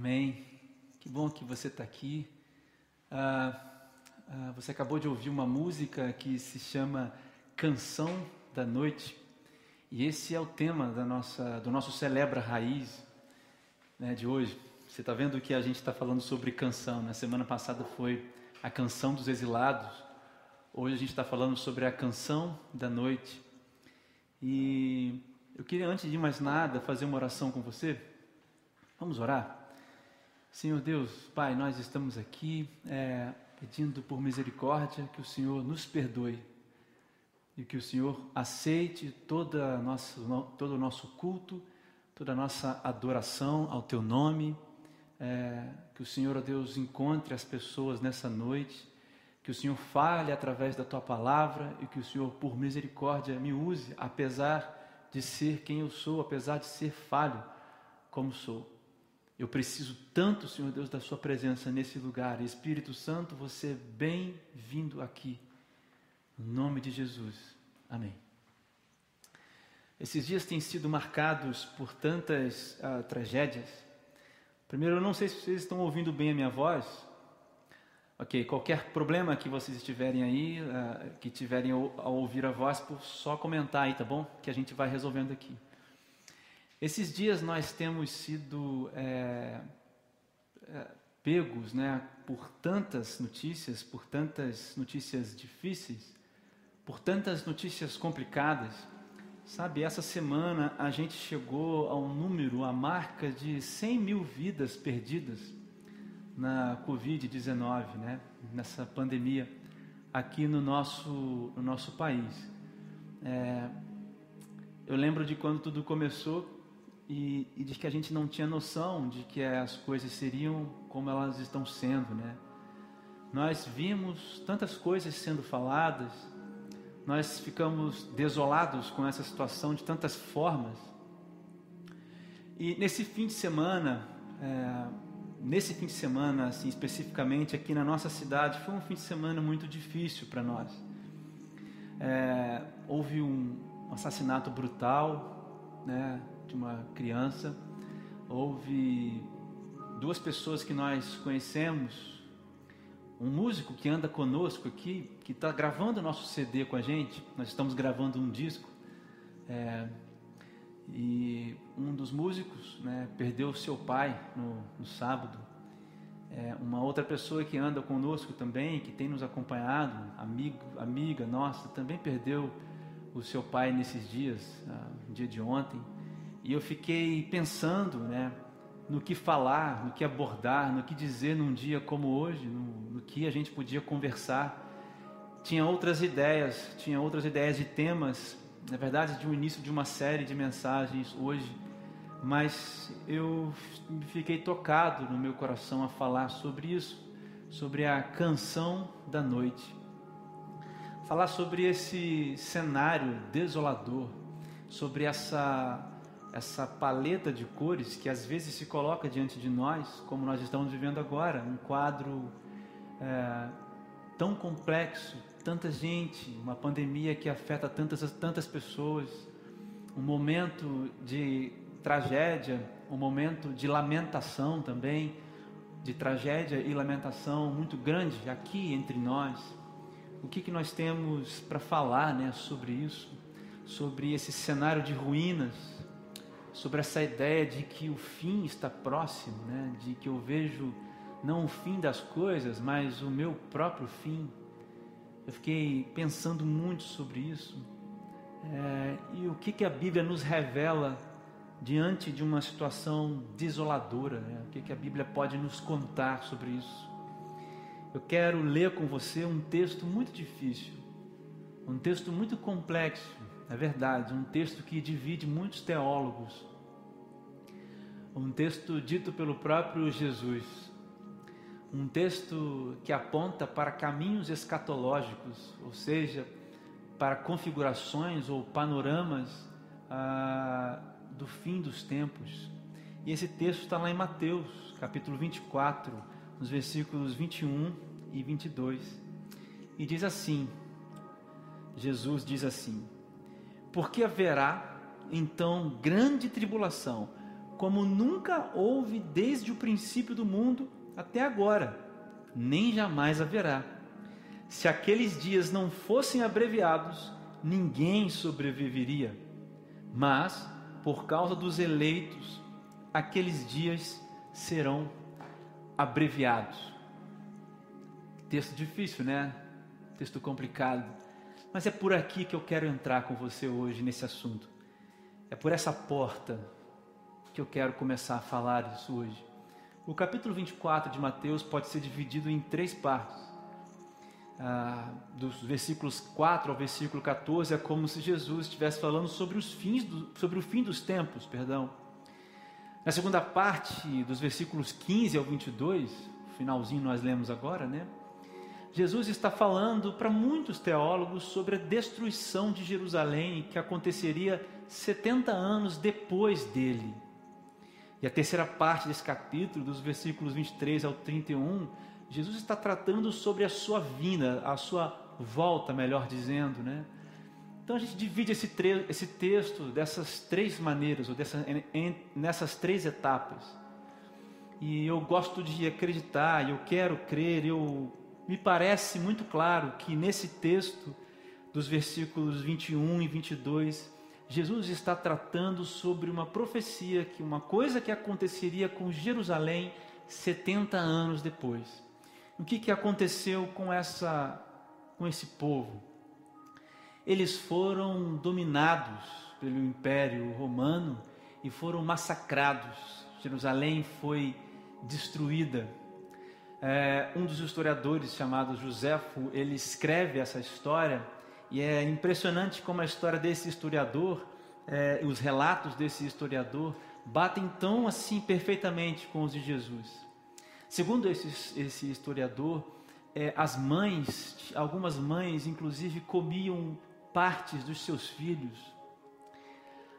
Amém. Que bom que você está aqui. Ah, ah, você acabou de ouvir uma música que se chama Canção da Noite. E esse é o tema da nossa, do nosso Celebra Raiz né, de hoje. Você está vendo que a gente está falando sobre canção. Na né? semana passada foi a canção dos exilados. Hoje a gente está falando sobre a canção da noite. E eu queria, antes de mais nada, fazer uma oração com você. Vamos orar? Senhor Deus, Pai, nós estamos aqui é, pedindo por misericórdia que o Senhor nos perdoe e que o Senhor aceite toda nossa, todo o nosso culto, toda a nossa adoração ao Teu nome. É, que o Senhor, ó Deus, encontre as pessoas nessa noite, que o Senhor fale através da Tua palavra e que o Senhor, por misericórdia, me use, apesar de ser quem eu sou, apesar de ser falho como sou. Eu preciso tanto, Senhor Deus, da Sua presença nesse lugar. Espírito Santo, você é bem-vindo aqui. No nome de Jesus. Amém. Esses dias têm sido marcados por tantas uh, tragédias. Primeiro, eu não sei se vocês estão ouvindo bem a minha voz. Ok, qualquer problema que vocês estiverem aí, uh, que tiverem ao ouvir a voz, só comentar aí, tá bom? Que a gente vai resolvendo aqui. Esses dias nós temos sido é, é, pegos né, por tantas notícias, por tantas notícias difíceis, por tantas notícias complicadas. Sabe, essa semana a gente chegou ao número, a marca de 100 mil vidas perdidas na Covid-19, né? nessa pandemia aqui no nosso, no nosso país. É, eu lembro de quando tudo começou e, e de que a gente não tinha noção de que as coisas seriam como elas estão sendo, né? Nós vimos tantas coisas sendo faladas, nós ficamos desolados com essa situação de tantas formas. E nesse fim de semana, é, nesse fim de semana, assim, especificamente aqui na nossa cidade, foi um fim de semana muito difícil para nós. É, houve um assassinato brutal, né, de uma criança. Houve duas pessoas que nós conhecemos, um músico que anda conosco aqui, que está gravando nosso CD com a gente. Nós estamos gravando um disco. É, e um dos músicos né, perdeu seu pai no, no sábado. É, uma outra pessoa que anda conosco também, que tem nos acompanhado, amigo, amiga nossa, também perdeu o seu pai nesses dias, ah, no dia de ontem. E eu fiquei pensando, né, no que falar, no que abordar, no que dizer num dia como hoje, no, no que a gente podia conversar. Tinha outras ideias, tinha outras ideias de temas, na verdade, de um início de uma série de mensagens hoje, mas eu fiquei tocado no meu coração a falar sobre isso, sobre a canção da noite. Falar sobre esse cenário desolador, sobre essa essa paleta de cores que às vezes se coloca diante de nós, como nós estamos vivendo agora, um quadro é, tão complexo, tanta gente, uma pandemia que afeta tantas tantas pessoas, um momento de tragédia, um momento de lamentação também, de tragédia e lamentação muito grande aqui entre nós. O que, que nós temos para falar né, sobre isso? Sobre esse cenário de ruínas, sobre essa ideia de que o fim está próximo, né? de que eu vejo não o fim das coisas, mas o meu próprio fim. Eu fiquei pensando muito sobre isso. É, e o que, que a Bíblia nos revela diante de uma situação desoladora? Né? O que, que a Bíblia pode nos contar sobre isso? Eu quero ler com você um texto muito difícil, um texto muito complexo, é verdade, um texto que divide muitos teólogos. Um texto dito pelo próprio Jesus. Um texto que aponta para caminhos escatológicos, ou seja, para configurações ou panoramas ah, do fim dos tempos. E esse texto está lá em Mateus, capítulo 24, nos versículos 21 e 22. E diz assim: Jesus diz assim: porque haverá então grande tribulação, como nunca houve desde o princípio do mundo até agora, nem jamais haverá. Se aqueles dias não fossem abreviados, ninguém sobreviveria. Mas, por causa dos eleitos, aqueles dias serão abreviados. Texto difícil, né? Texto complicado. Mas é por aqui que eu quero entrar com você hoje nesse assunto. É por essa porta que eu quero começar a falar isso hoje. O capítulo 24 de Mateus pode ser dividido em três partes. Ah, dos versículos 4 ao versículo 14 é como se Jesus estivesse falando sobre os fins do, sobre o fim dos tempos, perdão. Na segunda parte, dos versículos 15 ao 22, finalzinho nós lemos agora, né? Jesus está falando para muitos teólogos sobre a destruição de Jerusalém que aconteceria 70 anos depois dele. E a terceira parte desse capítulo, dos versículos 23 ao 31, Jesus está tratando sobre a sua vinda, a sua volta, melhor dizendo, né? Então a gente divide esse, esse texto dessas três maneiras, ou dessa, em, nessas três etapas. E eu gosto de acreditar, eu quero crer, eu me parece muito claro que nesse texto dos versículos 21 e 22, Jesus está tratando sobre uma profecia que uma coisa que aconteceria com Jerusalém 70 anos depois. O que, que aconteceu com essa com esse povo? Eles foram dominados pelo Império Romano e foram massacrados. Jerusalém foi destruída. É, um dos historiadores chamado Joséfo, ele escreve essa história e é impressionante como a história desse historiador, é, os relatos desse historiador, batem tão assim perfeitamente com os de Jesus. Segundo esse, esse historiador, é, as mães, algumas mães, inclusive, comiam partes dos seus filhos.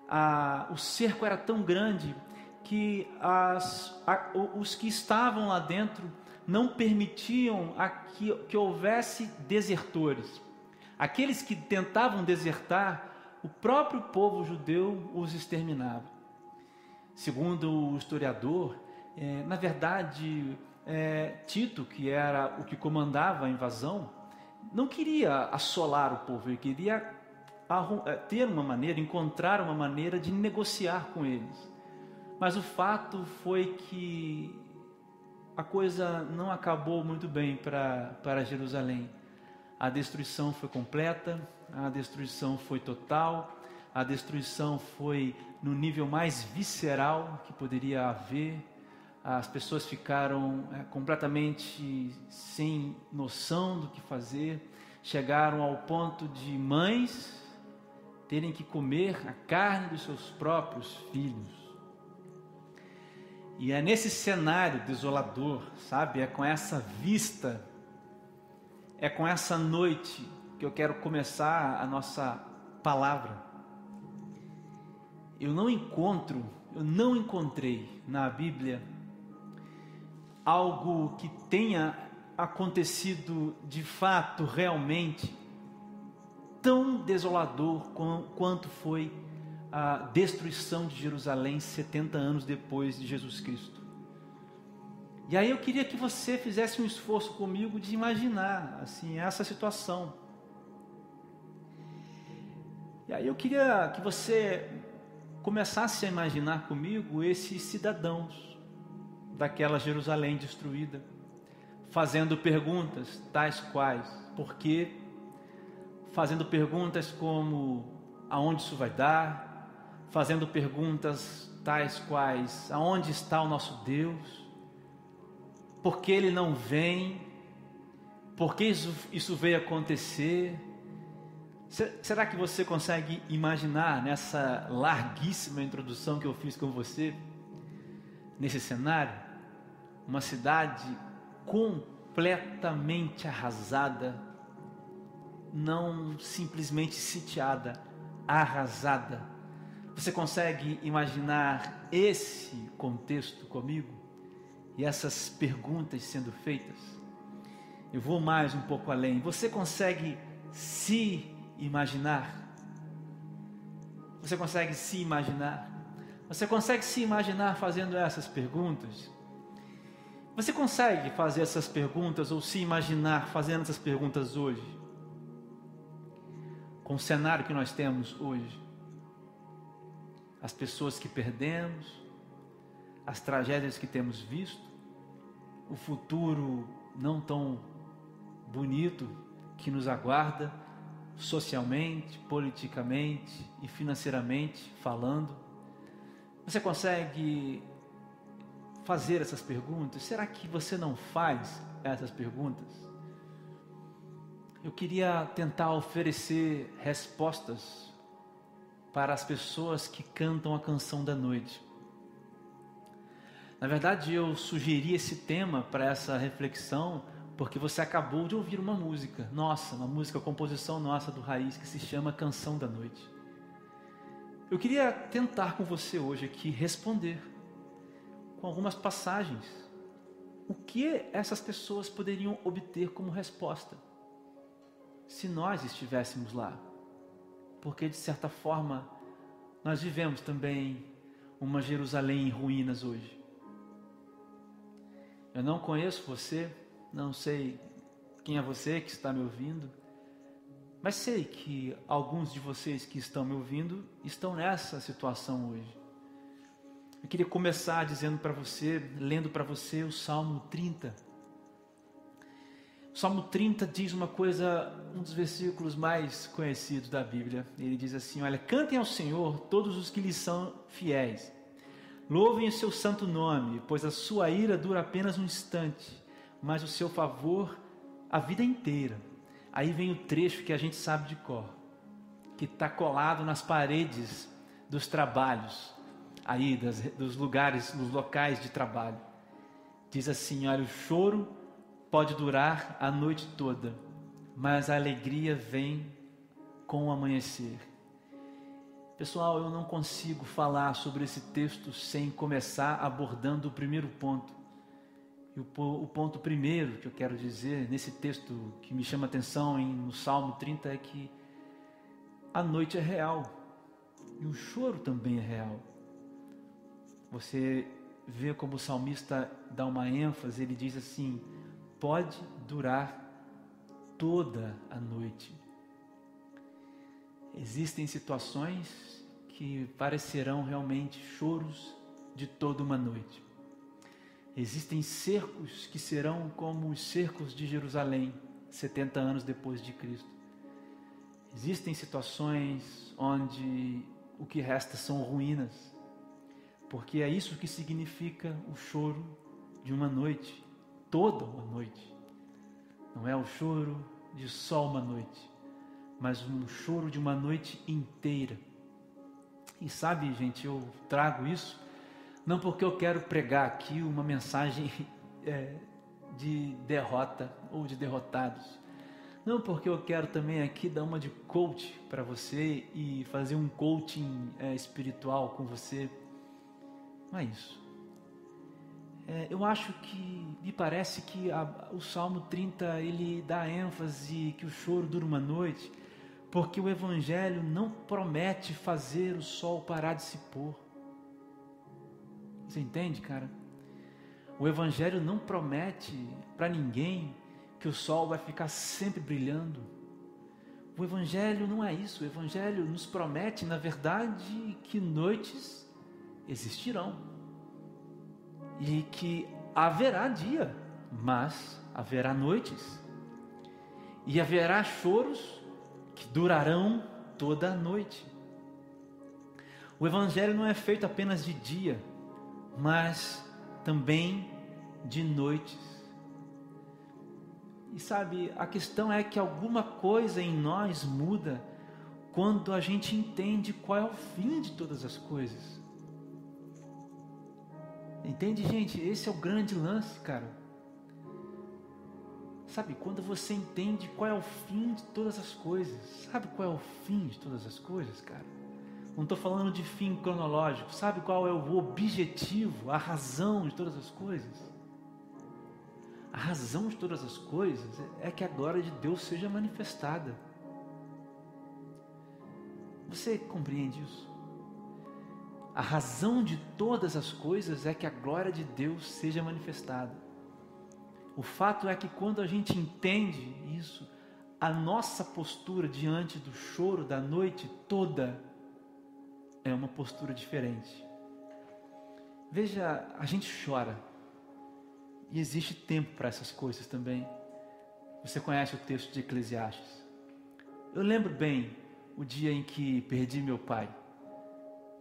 Ah, o cerco era tão grande que as, a, os que estavam lá dentro não permitiam a que, que houvesse desertores. Aqueles que tentavam desertar, o próprio povo judeu os exterminava. Segundo o historiador, é, na verdade, é, Tito, que era o que comandava a invasão, não queria assolar o povo, ele queria é, ter uma maneira, encontrar uma maneira de negociar com eles. Mas o fato foi que a coisa não acabou muito bem para, Jerusalém. A destruição foi completa, a destruição foi total, a destruição foi no nível mais visceral que poderia haver. As pessoas ficaram é, completamente sem noção do que fazer, chegaram ao ponto de mães terem que comer a carne dos seus próprios filhos. E é nesse cenário desolador, sabe? É com essa vista é com essa noite que eu quero começar a nossa palavra. Eu não encontro, eu não encontrei na Bíblia algo que tenha acontecido de fato, realmente, tão desolador quanto foi a destruição de Jerusalém 70 anos depois de Jesus Cristo. E aí eu queria que você fizesse um esforço comigo de imaginar assim essa situação. E aí eu queria que você começasse a imaginar comigo esses cidadãos daquela Jerusalém destruída, fazendo perguntas tais quais: por quê? Fazendo perguntas como: aonde isso vai dar? Fazendo perguntas tais quais: aonde está o nosso Deus? por que ele não vem, por que isso, isso veio acontecer. Será que você consegue imaginar nessa larguíssima introdução que eu fiz com você, nesse cenário, uma cidade completamente arrasada, não simplesmente sitiada, arrasada? Você consegue imaginar esse contexto comigo? e essas perguntas sendo feitas, eu vou mais um pouco além. Você consegue se imaginar? Você consegue se imaginar? Você consegue se imaginar fazendo essas perguntas? Você consegue fazer essas perguntas ou se imaginar fazendo essas perguntas hoje? Com o cenário que nós temos hoje? As pessoas que perdemos, as tragédias que temos visto, o futuro não tão bonito que nos aguarda socialmente, politicamente e financeiramente falando. Você consegue fazer essas perguntas? Será que você não faz essas perguntas? Eu queria tentar oferecer respostas para as pessoas que cantam a canção da noite. Na verdade, eu sugeri esse tema para essa reflexão porque você acabou de ouvir uma música nossa, uma música, composição nossa do Raiz que se chama Canção da Noite. Eu queria tentar com você hoje aqui responder com algumas passagens o que essas pessoas poderiam obter como resposta se nós estivéssemos lá. Porque de certa forma nós vivemos também uma Jerusalém em ruínas hoje. Eu não conheço você, não sei quem é você que está me ouvindo, mas sei que alguns de vocês que estão me ouvindo estão nessa situação hoje. Eu queria começar dizendo para você, lendo para você o Salmo 30. Salmo 30 diz uma coisa, um dos versículos mais conhecidos da Bíblia. Ele diz assim: Olha, cantem ao Senhor todos os que lhe são fiéis. Louvem o seu santo nome, pois a sua ira dura apenas um instante, mas o seu favor a vida inteira. Aí vem o trecho que a gente sabe de cor, que está colado nas paredes dos trabalhos, aí das, dos lugares, dos locais de trabalho. Diz assim: olha, o choro pode durar a noite toda, mas a alegria vem com o amanhecer. Pessoal, eu não consigo falar sobre esse texto sem começar abordando o primeiro ponto. E o, ponto primeiro que eu quero dizer nesse texto que me chama a atenção no Salmo 30 é que a noite é real e o choro também é real. Você vê como o salmista dá uma ênfase, ele diz assim: pode durar toda a noite. Existem situações que parecerão realmente choros de toda uma noite. Existem cercos que serão como os cercos de Jerusalém, 70 anos depois de Cristo. Existem situações onde o que resta são ruínas, porque é isso que significa o choro de uma noite, toda uma noite. Não é o choro de só uma noite, mas um choro de uma noite inteira. E sabe, gente, eu trago isso não porque eu quero pregar aqui uma mensagem é, de derrota ou de derrotados. Não porque eu quero também aqui dar uma de coach para você e fazer um coaching é, espiritual com você. Não é isso. É, eu acho que me parece que a, o Salmo 30 ele dá ênfase que o choro dura uma noite, porque o Evangelho não promete fazer o sol parar de se pôr. Você entende, cara? O Evangelho não promete para ninguém que o sol vai ficar sempre brilhando. O Evangelho não é isso. O Evangelho nos promete, na verdade, que noites existirão e que haverá dia, mas haverá noites e haverá choros que durarão toda a noite. O Evangelho não é feito apenas de dia mas também de noites. E sabe, a questão é que alguma coisa em nós muda quando a gente entende qual é o fim de todas as coisas. Entende, gente? Esse é o grande lance, cara. Sabe, quando você entende qual é o fim de todas as coisas, sabe qual é o fim de todas as coisas, cara? Não estou falando de fim cronológico. Sabe qual é o objetivo, a razão de todas as coisas? A razão de todas as coisas é que a glória de Deus seja manifestada. Você compreende isso? A razão de todas as coisas é que a glória de Deus seja manifestada. O fato é que quando a gente entende isso, a nossa postura diante do choro da noite toda é uma postura diferente. Veja, a gente chora. E existe tempo para essas coisas também. Você conhece o texto de Eclesiastes. Eu lembro bem o dia em que perdi meu pai.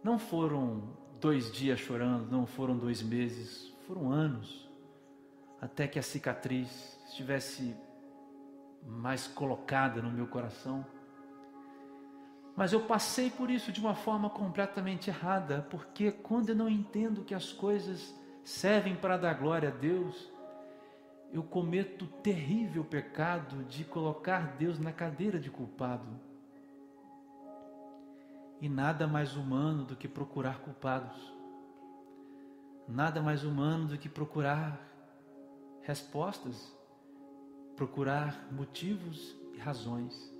Não foram dois dias chorando, não foram dois meses, foram anos, até que a cicatriz estivesse mais colocada no meu coração. Mas eu passei por isso de uma forma completamente errada, porque quando eu não entendo que as coisas servem para dar glória a Deus, eu cometo o terrível pecado de colocar Deus na cadeira de culpado. E nada mais humano do que procurar culpados. Nada mais humano do que procurar respostas procurar motivos e razões.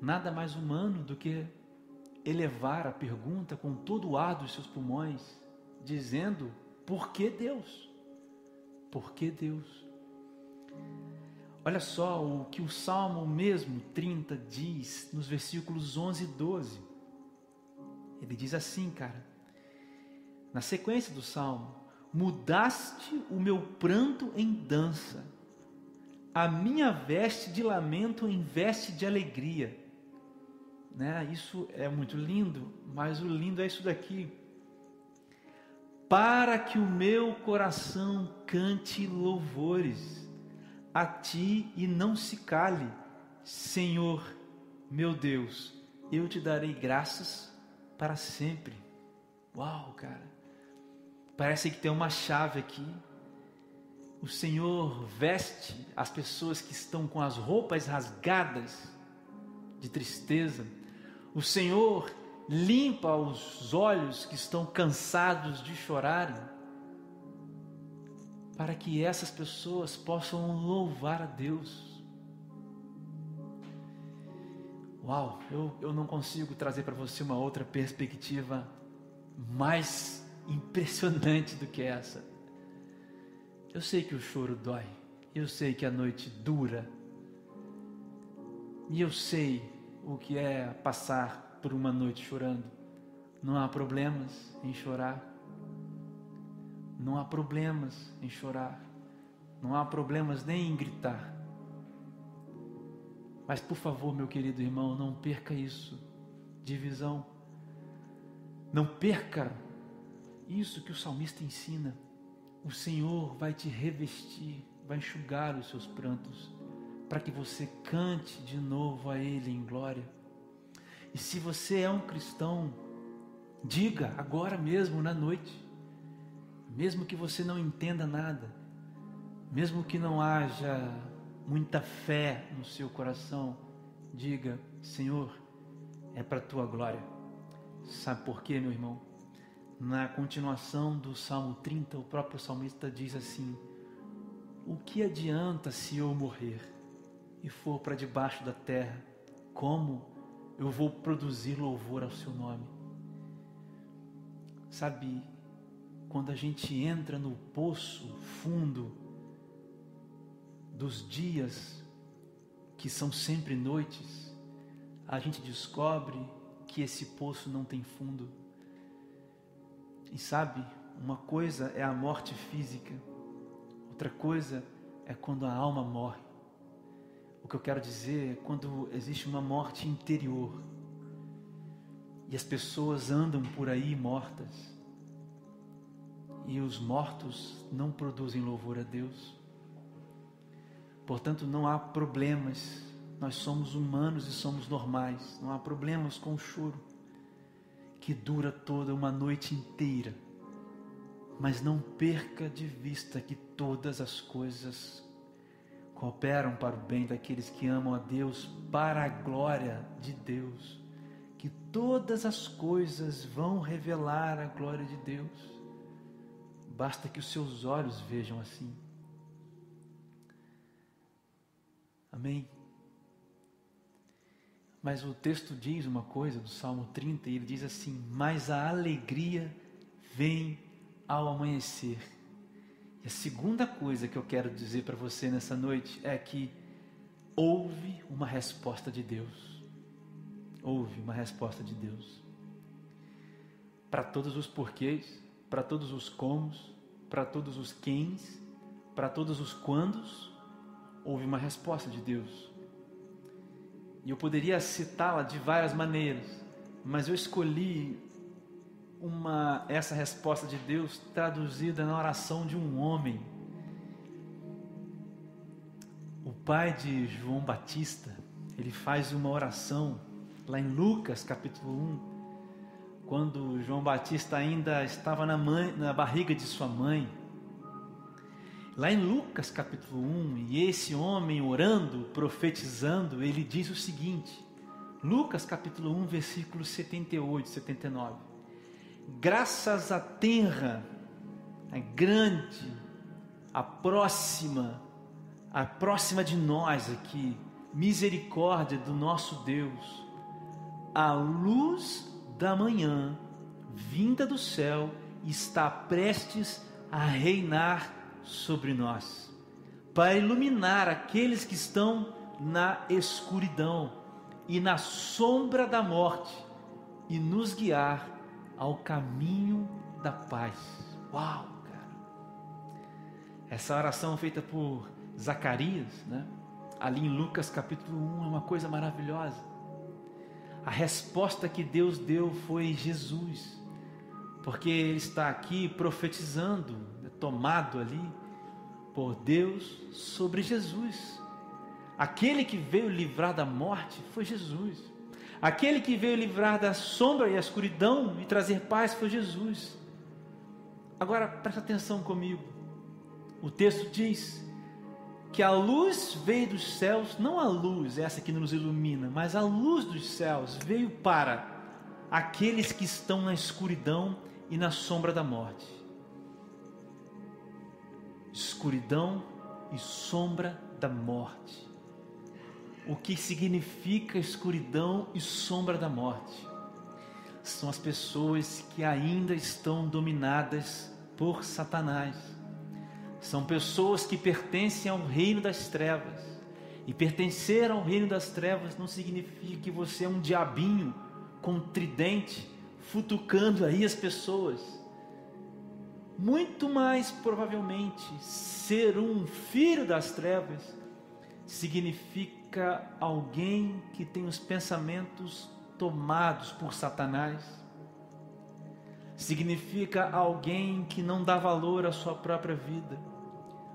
Nada mais humano do que elevar a pergunta com todo o ar dos seus pulmões, dizendo: por que Deus? Por que Deus? Olha só o que o Salmo mesmo 30 diz nos versículos 11 e 12. Ele diz assim, cara, na sequência do Salmo: Mudaste o meu pranto em dança a minha veste de lamento em veste de alegria. Né? Isso é muito lindo, mas o lindo é isso daqui. Para que o meu coração cante louvores a ti e não se cale, Senhor, meu Deus, eu te darei graças para sempre. Uau, cara. Parece que tem uma chave aqui o Senhor veste as pessoas que estão com as roupas rasgadas de tristeza. O Senhor limpa os olhos que estão cansados de chorarem, para que essas pessoas possam louvar a Deus. Uau, eu, eu não consigo trazer para você uma outra perspectiva mais impressionante do que essa. Eu sei que o choro dói, eu sei que a noite dura, e eu sei o que é passar por uma noite chorando. Não há problemas em chorar, não há problemas em chorar, não há problemas nem em gritar. Mas por favor, meu querido irmão, não perca isso de visão. Não perca isso que o salmista ensina o Senhor vai te revestir, vai enxugar os seus prantos, para que você cante de novo a Ele em glória. E se você é um cristão, diga agora mesmo na noite, mesmo que você não entenda nada, mesmo que não haja muita fé no seu coração, diga: Senhor, é para a tua glória. Sabe por quê, meu irmão? na continuação do Salmo 30, o próprio salmista diz assim: O que adianta se eu morrer e for para debaixo da terra? Como eu vou produzir louvor ao seu nome? Sabe, quando a gente entra no poço fundo dos dias que são sempre noites, a gente descobre que esse poço não tem fundo e sabe, uma coisa é a morte física, outra coisa é quando a alma morre. O que eu quero dizer é quando existe uma morte interior e as pessoas andam por aí mortas e os mortos não produzem louvor a Deus. Portanto, não há problemas. Nós somos humanos e somos normais. Não há problemas com o choro que dura toda uma noite inteira. Mas não perca de vista que todas as coisas cooperam para o bem daqueles que amam a Deus, para a glória de Deus. Que todas as coisas vão revelar a glória de Deus. Basta que os seus olhos vejam assim. Amém. Mas o texto diz uma coisa do Salmo 30, e ele diz assim: Mas a alegria vem ao amanhecer. E a segunda coisa que eu quero dizer para você nessa noite é que houve uma resposta de Deus. Houve uma resposta de Deus. Para todos os porquês, para todos os comos, para todos os quens, para todos os quandos, houve uma resposta de Deus. E eu poderia citá-la de várias maneiras, mas eu escolhi uma essa resposta de Deus traduzida na oração de um homem. O pai de João Batista, ele faz uma oração lá em Lucas capítulo 1, quando João Batista ainda estava na, mãe, na barriga de sua mãe. Lá em Lucas capítulo 1, e esse homem orando, profetizando, ele diz o seguinte: Lucas capítulo 1, versículos 78 e 79. Graças à terra, a grande, a próxima, a próxima de nós aqui, misericórdia do nosso Deus, a luz da manhã, vinda do céu, está prestes a reinar sobre nós, para iluminar aqueles que estão na escuridão e na sombra da morte e nos guiar ao caminho da paz. Uau, cara! Essa oração feita por Zacarias, né? ali em Lucas capítulo 1, é uma coisa maravilhosa. A resposta que Deus deu foi Jesus, porque Ele está aqui profetizando tomado ali por Deus sobre Jesus. Aquele que veio livrar da morte foi Jesus. Aquele que veio livrar da sombra e a escuridão e trazer paz foi Jesus. Agora presta atenção comigo. O texto diz que a luz veio dos céus, não a luz essa que nos ilumina, mas a luz dos céus veio para aqueles que estão na escuridão e na sombra da morte escuridão e sombra da morte. O que significa escuridão e sombra da morte? São as pessoas que ainda estão dominadas por Satanás. São pessoas que pertencem ao reino das trevas. E pertencer ao reino das trevas não significa que você é um diabinho com um tridente futucando aí as pessoas muito mais provavelmente, ser um filho das trevas significa alguém que tem os pensamentos tomados por Satanás. Significa alguém que não dá valor à sua própria vida.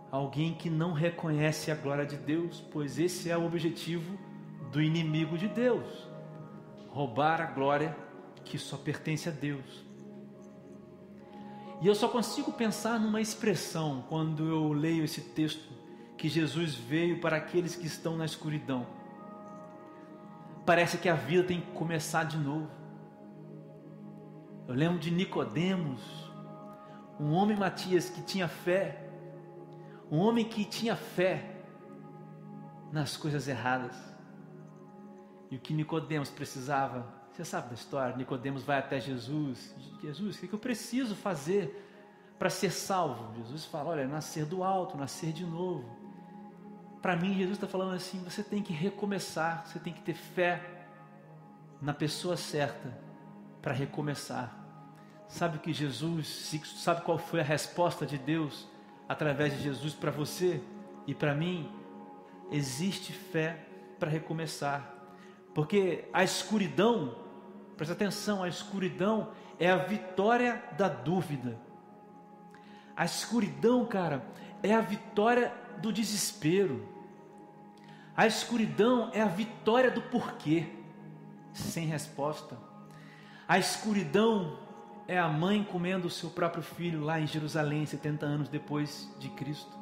Alguém que não reconhece a glória de Deus, pois esse é o objetivo do inimigo de Deus: roubar a glória que só pertence a Deus. E eu só consigo pensar numa expressão quando eu leio esse texto que Jesus veio para aqueles que estão na escuridão. Parece que a vida tem que começar de novo. Eu lembro de Nicodemos, um homem Matias que tinha fé, um homem que tinha fé nas coisas erradas. E o que Nicodemos precisava você sabe da história? Nicodemos vai até Jesus. Jesus, o que eu preciso fazer para ser salvo? Jesus fala: olha, nascer do alto, nascer de novo. Para mim, Jesus está falando assim: você tem que recomeçar, você tem que ter fé na pessoa certa para recomeçar. Sabe que Jesus, sabe qual foi a resposta de Deus através de Jesus para você e para mim? Existe fé para recomeçar, porque a escuridão Presta atenção, a escuridão é a vitória da dúvida. A escuridão, cara, é a vitória do desespero. A escuridão é a vitória do porquê, sem resposta. A escuridão é a mãe comendo o seu próprio filho lá em Jerusalém, 70 anos depois de Cristo.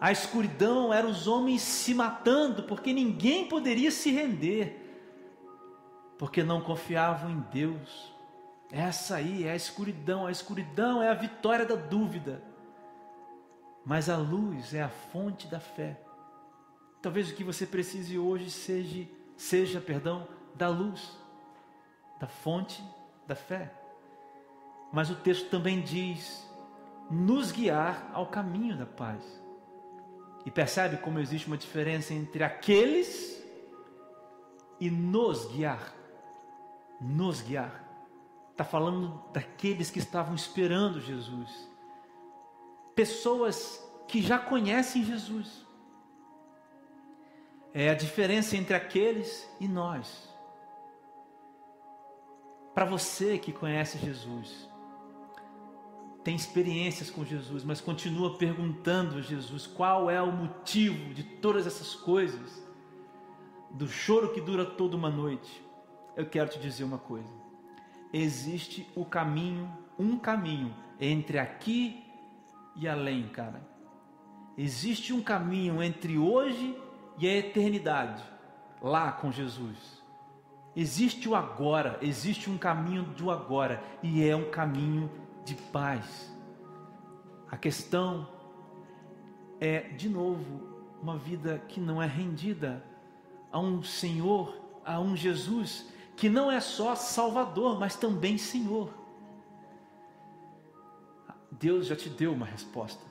A escuridão era os homens se matando porque ninguém poderia se render porque não confiavam em Deus. Essa aí é a escuridão, a escuridão é a vitória da dúvida. Mas a luz é a fonte da fé. Talvez o que você precise hoje seja seja, perdão, da luz, da fonte da fé. Mas o texto também diz: nos guiar ao caminho da paz. E percebe como existe uma diferença entre aqueles e nos guiar. Nos guiar. Está falando daqueles que estavam esperando Jesus. Pessoas que já conhecem Jesus. É a diferença entre aqueles e nós. Para você que conhece Jesus, tem experiências com Jesus, mas continua perguntando a Jesus qual é o motivo de todas essas coisas, do choro que dura toda uma noite. Eu quero te dizer uma coisa: existe o caminho, um caminho entre aqui e além, cara. Existe um caminho entre hoje e a eternidade, lá com Jesus. Existe o agora, existe um caminho do agora, e é um caminho de paz. A questão é, de novo, uma vida que não é rendida a um Senhor, a um Jesus, que não é só Salvador, mas também Senhor. Deus já te deu uma resposta.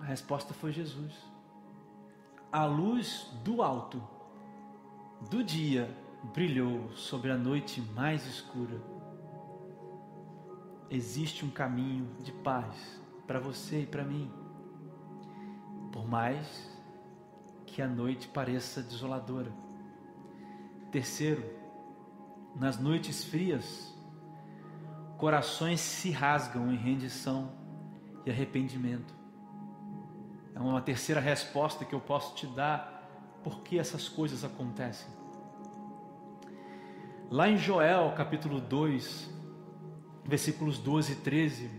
A resposta foi Jesus. A luz do alto, do dia, brilhou sobre a noite mais escura existe um caminho de paz para você e para mim. Por mais que a noite pareça desoladora. Terceiro, nas noites frias, corações se rasgam em rendição e arrependimento. É uma terceira resposta que eu posso te dar por que essas coisas acontecem. Lá em Joel, capítulo 2, versículos 12 e 13,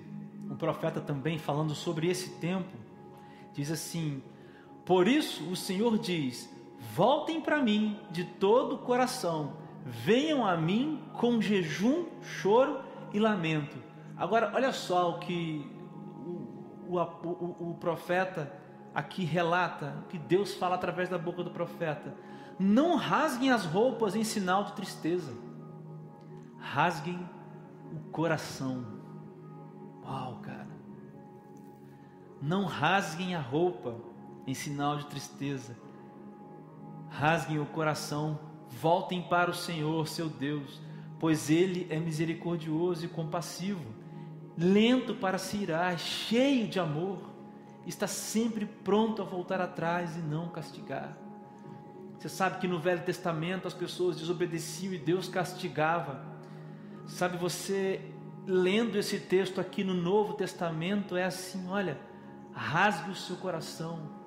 o profeta também falando sobre esse tempo, diz assim: Por isso o Senhor diz: Voltem para mim de todo o coração, venham a mim com jejum, choro e lamento. Agora, olha só o que o, o, o, profeta aqui relata, o que Deus fala através da boca do profeta. Não rasguem as roupas em sinal de tristeza, rasguem o coração. Uau, cara. Não rasguem a roupa em sinal de tristeza. Rasguem o coração, voltem para o Senhor, seu Deus, pois ele é misericordioso e compassivo, lento para se irar, cheio de amor, está sempre pronto a voltar atrás e não castigar. Você sabe que no Velho Testamento as pessoas desobedeciam e Deus castigava. Sabe, você lendo esse texto aqui no Novo Testamento é assim: olha, rasgue o seu coração,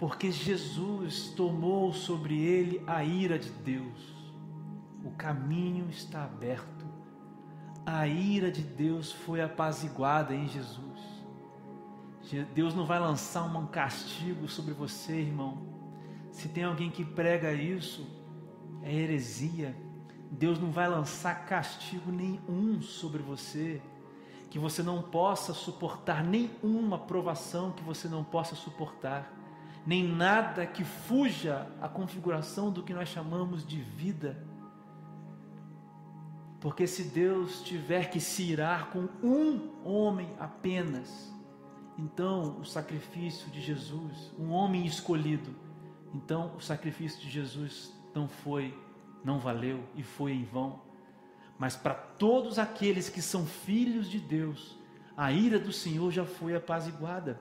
porque Jesus tomou sobre ele a ira de Deus. O caminho está aberto. A ira de Deus foi apaziguada em Jesus. Deus não vai lançar um castigo sobre você, irmão. Se tem alguém que prega isso, é heresia Deus não vai lançar castigo nenhum sobre você, que você não possa suportar, nenhuma provação que você não possa suportar, nem nada que fuja à configuração do que nós chamamos de vida. Porque se Deus tiver que se irar com um homem apenas, então o sacrifício de Jesus, um homem escolhido, então o sacrifício de Jesus não foi não valeu e foi em vão. Mas para todos aqueles que são filhos de Deus, a ira do Senhor já foi apaziguada.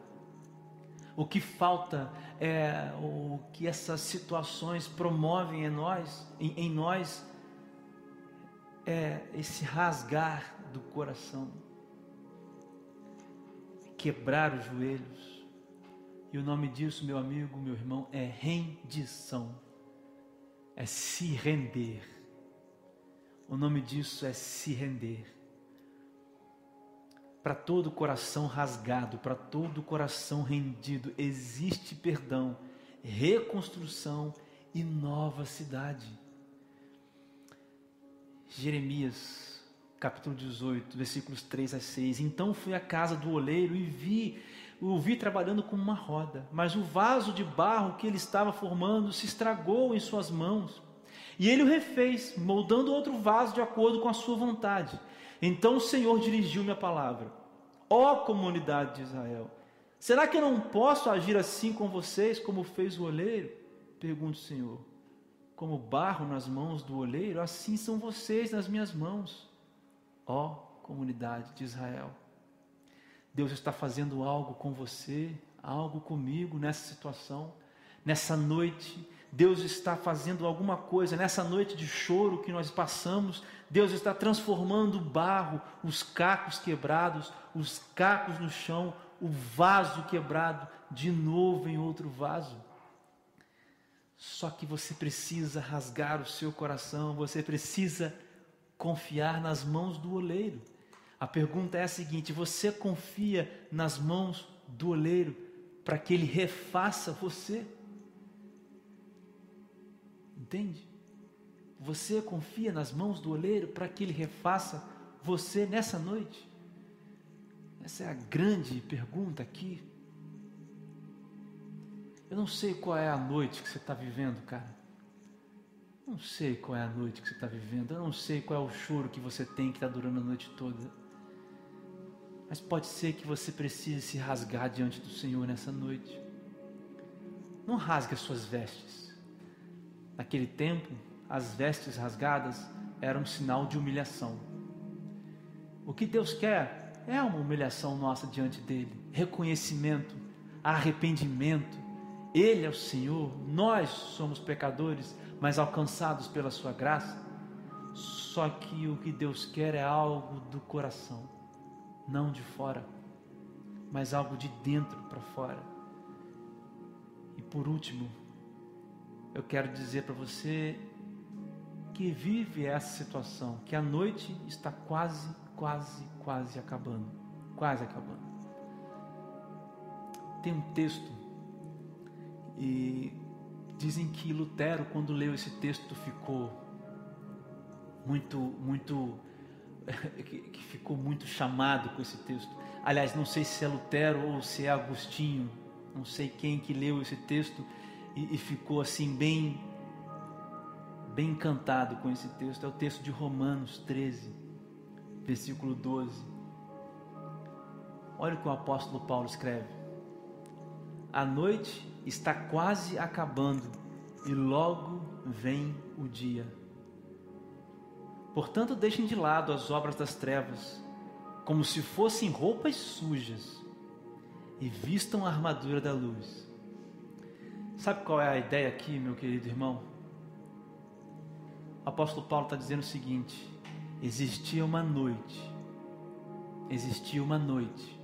O que falta é o que essas situações promovem em nós, em, em nós, é esse rasgar do coração, quebrar os joelhos. E o nome disso, meu amigo, meu irmão, é rendição é se render. O nome disso é se render. Para todo coração rasgado, para todo coração rendido, existe perdão, reconstrução e nova cidade. Jeremias, capítulo 18, versículos 3 a 6. Então fui à casa do oleiro e vi o vi trabalhando com uma roda, mas o vaso de barro que ele estava formando se estragou em suas mãos. E ele o refez, moldando outro vaso de acordo com a sua vontade. Então o Senhor dirigiu-me a palavra: Ó comunidade de Israel, será que eu não posso agir assim com vocês, como fez o oleiro? Pergunta o Senhor. Como barro nas mãos do oleiro, assim são vocês nas minhas mãos, ó comunidade de Israel. Deus está fazendo algo com você, algo comigo nessa situação, nessa noite. Deus está fazendo alguma coisa nessa noite de choro que nós passamos. Deus está transformando o barro, os cacos quebrados, os cacos no chão, o vaso quebrado, de novo em outro vaso. Só que você precisa rasgar o seu coração, você precisa confiar nas mãos do oleiro. A pergunta é a seguinte: você confia nas mãos do oleiro para que ele refaça você? Entende? Você confia nas mãos do oleiro para que ele refaça você nessa noite? Essa é a grande pergunta aqui. Eu não sei qual é a noite que você está vivendo, cara. Não sei qual é a noite que você está vivendo. Eu não sei qual é o choro que você tem que está durando a noite toda. Mas pode ser que você precise se rasgar diante do Senhor nessa noite. Não rasgue as suas vestes. Naquele tempo, as vestes rasgadas eram sinal de humilhação. O que Deus quer é uma humilhação nossa diante dele, reconhecimento, arrependimento. Ele é o Senhor, nós somos pecadores, mas alcançados pela sua graça. Só que o que Deus quer é algo do coração não de fora, mas algo de dentro para fora. E por último, eu quero dizer para você que vive essa situação, que a noite está quase, quase, quase acabando, quase acabando. Tem um texto e dizem que Lutero, quando leu esse texto, ficou muito, muito que ficou muito chamado com esse texto. Aliás, não sei se é Lutero ou se é Agostinho, não sei quem que leu esse texto e, e ficou assim bem, bem encantado com esse texto. É o texto de Romanos 13, versículo 12. Olha o que o apóstolo Paulo escreve: A noite está quase acabando e logo vem o dia. Portanto, deixem de lado as obras das trevas, como se fossem roupas sujas, e vistam a armadura da luz. Sabe qual é a ideia aqui, meu querido irmão? O apóstolo Paulo está dizendo o seguinte: existia uma noite, existia uma noite,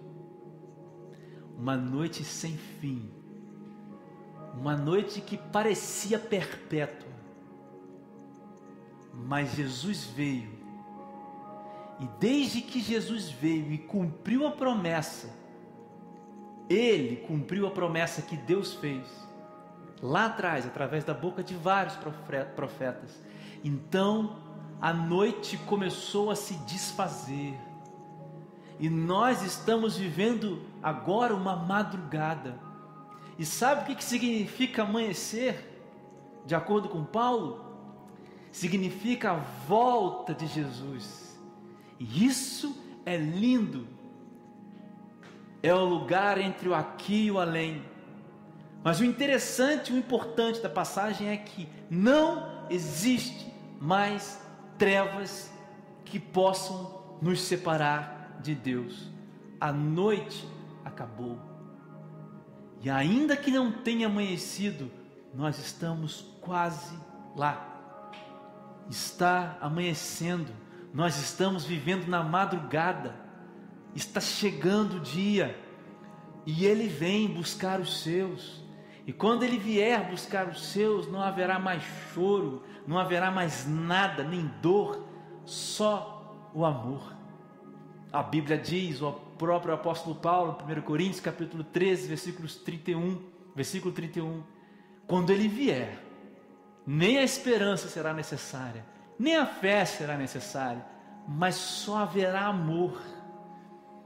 uma noite sem fim, uma noite que parecia perpétua mas Jesus veio. E desde que Jesus veio e cumpriu a promessa, ele cumpriu a promessa que Deus fez lá atrás, através da boca de vários profetas. Então a noite começou a se desfazer. E nós estamos vivendo agora uma madrugada. E sabe o que significa amanhecer? De acordo com Paulo, significa a volta de Jesus. E isso é lindo. É o lugar entre o aqui e o além. Mas o interessante, o importante da passagem é que não existe mais trevas que possam nos separar de Deus. A noite acabou. E ainda que não tenha amanhecido, nós estamos quase lá. Está amanhecendo, nós estamos vivendo na madrugada, está chegando o dia, e Ele vem buscar os seus, e quando Ele vier buscar os seus, não haverá mais choro, não haverá mais nada, nem dor, só o amor. A Bíblia diz, o próprio apóstolo Paulo, 1 Coríntios capítulo 13, versículos 31, versículo 31, quando ele vier, nem a esperança será necessária, nem a fé será necessária, mas só haverá amor.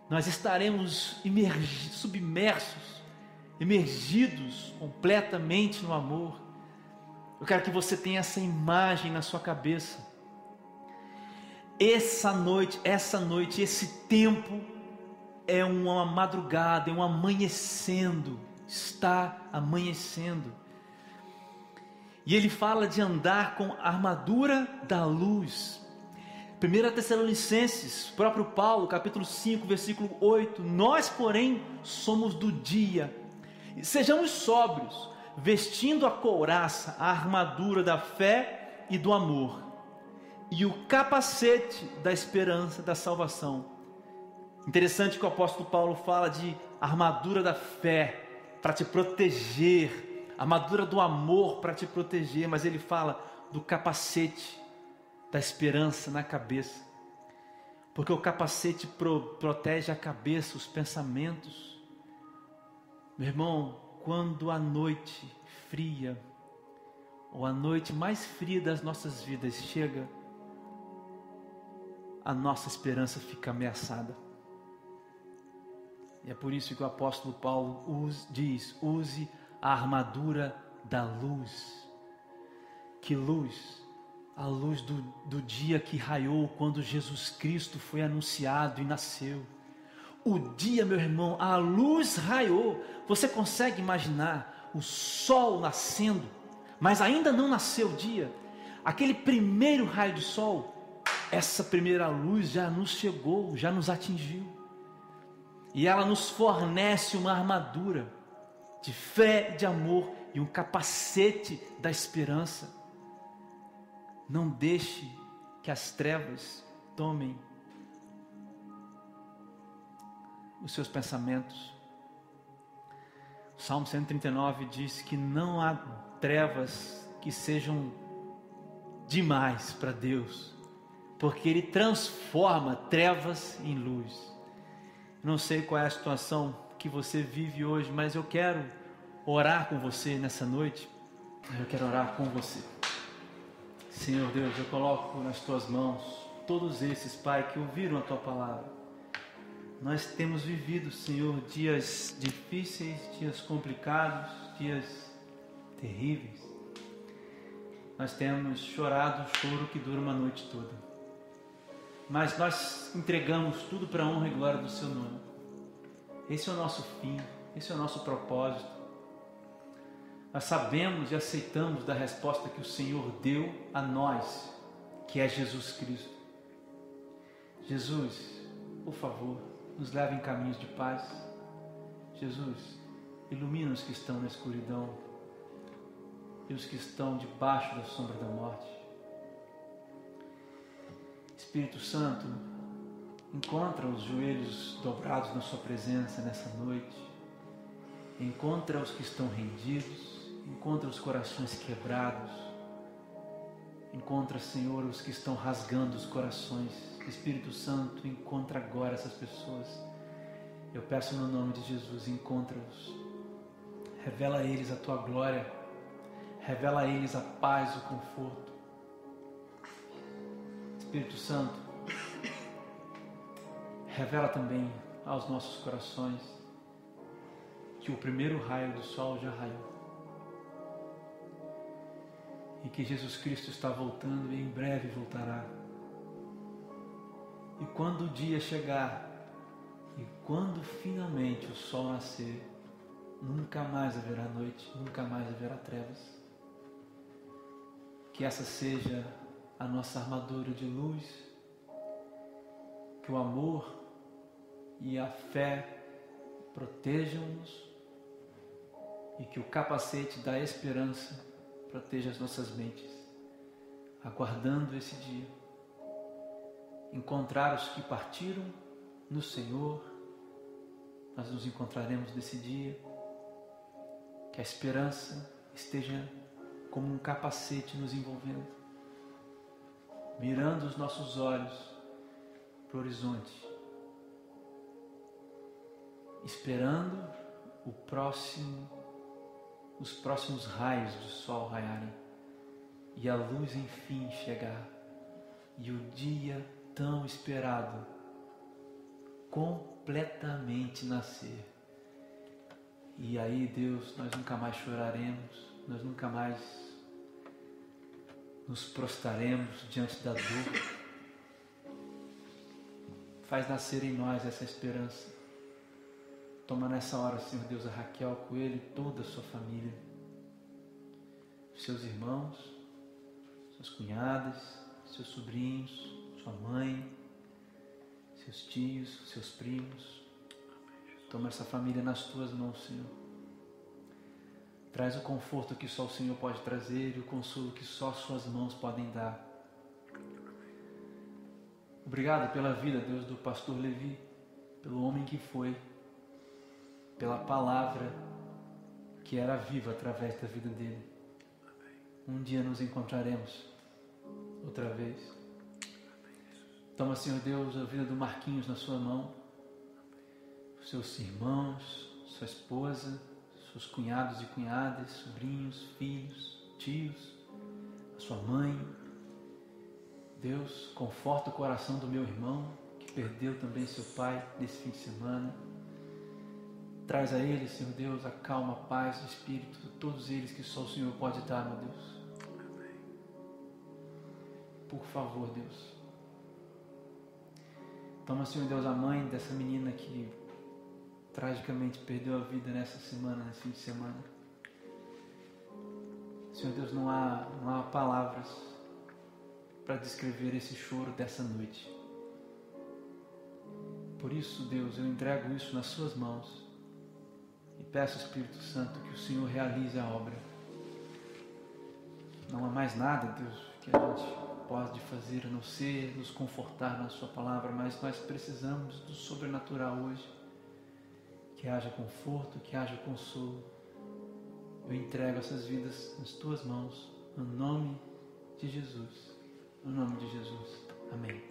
Nós estaremos submersos, emergidos completamente no amor. Eu quero que você tenha essa imagem na sua cabeça. Essa noite, essa noite, esse tempo é uma madrugada, é um amanhecendo, está amanhecendo. E ele fala de andar com a armadura da luz. 1 Tessalonicenses, próprio Paulo, capítulo 5, versículo 8: Nós, porém, somos do dia. Sejamos sóbrios, vestindo a couraça, a armadura da fé e do amor, e o capacete da esperança da salvação. Interessante que o apóstolo Paulo fala de armadura da fé para te proteger armadura do amor para te proteger, mas ele fala do capacete da esperança na cabeça. Porque o capacete pro, protege a cabeça, os pensamentos. Meu irmão, quando a noite fria, ou a noite mais fria das nossas vidas chega, a nossa esperança fica ameaçada. E é por isso que o apóstolo Paulo diz: use a armadura da luz. Que luz? A luz do, do dia que raiou quando Jesus Cristo foi anunciado e nasceu. O dia, meu irmão, a luz raiou. Você consegue imaginar o sol nascendo, mas ainda não nasceu o dia? Aquele primeiro raio de sol, essa primeira luz já nos chegou, já nos atingiu. E ela nos fornece uma armadura de fé, de amor e um capacete da esperança. Não deixe que as trevas tomem os seus pensamentos. O Salmo 139 diz que não há trevas que sejam demais para Deus, porque Ele transforma trevas em luz. Não sei qual é a situação que você vive hoje, mas eu quero orar com você nessa noite. Eu quero orar com você. Senhor Deus, eu coloco nas tuas mãos todos esses, Pai, que ouviram a tua palavra. Nós temos vivido, Senhor, dias difíceis, dias complicados, dias terríveis. Nós temos chorado o choro que dura uma noite toda. Mas nós entregamos tudo para a honra e glória do Seu nome. Esse é o nosso fim, esse é o nosso propósito. Nós sabemos e aceitamos da resposta que o Senhor deu a nós, que é Jesus Cristo. Jesus, por favor, nos leve em caminhos de paz. Jesus, ilumina os que estão na escuridão e os que estão debaixo da sombra da morte. Espírito Santo, Encontra os joelhos dobrados na Sua presença nessa noite. Encontra os que estão rendidos. Encontra os corações quebrados. Encontra, Senhor, os que estão rasgando os corações. Espírito Santo, encontra agora essas pessoas. Eu peço no nome de Jesus, encontra-os. Revela a eles a tua glória. Revela a eles a paz, o conforto. Espírito Santo, revela também aos nossos corações que o primeiro raio do sol já raiou e que Jesus Cristo está voltando e em breve voltará. E quando o dia chegar e quando finalmente o sol nascer, nunca mais haverá noite, nunca mais haverá trevas. Que essa seja a nossa armadura de luz, que o amor e a fé protejam-nos e que o capacete da esperança proteja as nossas mentes, aguardando esse dia. Encontrar os que partiram no Senhor, nós nos encontraremos nesse dia. Que a esperança esteja como um capacete nos envolvendo, mirando os nossos olhos para o horizonte esperando o próximo, os próximos raios do sol raiarem e a luz enfim chegar e o dia tão esperado completamente nascer. E aí, Deus, nós nunca mais choraremos, nós nunca mais nos prostraremos diante da dor. Faz nascer em nós essa esperança. Toma nessa hora, Senhor Deus, a Raquel, Coelho e toda a sua família, seus irmãos, suas cunhadas, seus sobrinhos, sua mãe, seus tios, seus primos. Toma essa família nas tuas mãos, Senhor. Traz o conforto que só o Senhor pode trazer e o consolo que só suas mãos podem dar. Obrigado pela vida, Deus, do pastor Levi, pelo homem que foi, pela palavra que era viva através da vida dele. Um dia nos encontraremos outra vez. Toma, Senhor Deus, a vida do Marquinhos na sua mão, os seus irmãos, sua esposa, seus cunhados e cunhadas, sobrinhos, filhos, tios, a sua mãe. Deus, conforta o coração do meu irmão que perdeu também seu pai nesse fim de semana. Traz a ele, Senhor Deus, a calma, a paz, o espírito, todos eles que só o Senhor pode dar, meu Deus. Por favor, Deus. Toma, Senhor Deus, a mãe dessa menina que tragicamente perdeu a vida nessa semana, nesse fim de semana. Senhor Deus, não há, não há palavras para descrever esse choro dessa noite. Por isso, Deus, eu entrego isso nas Suas mãos peço, Espírito Santo, que o Senhor realize a obra. Não há mais nada, Deus, que a gente pode fazer a não ser nos confortar na Sua palavra, mas nós precisamos do sobrenatural hoje que haja conforto, que haja consolo. Eu entrego essas vidas nas tuas mãos, no nome de Jesus. No nome de Jesus. Amém.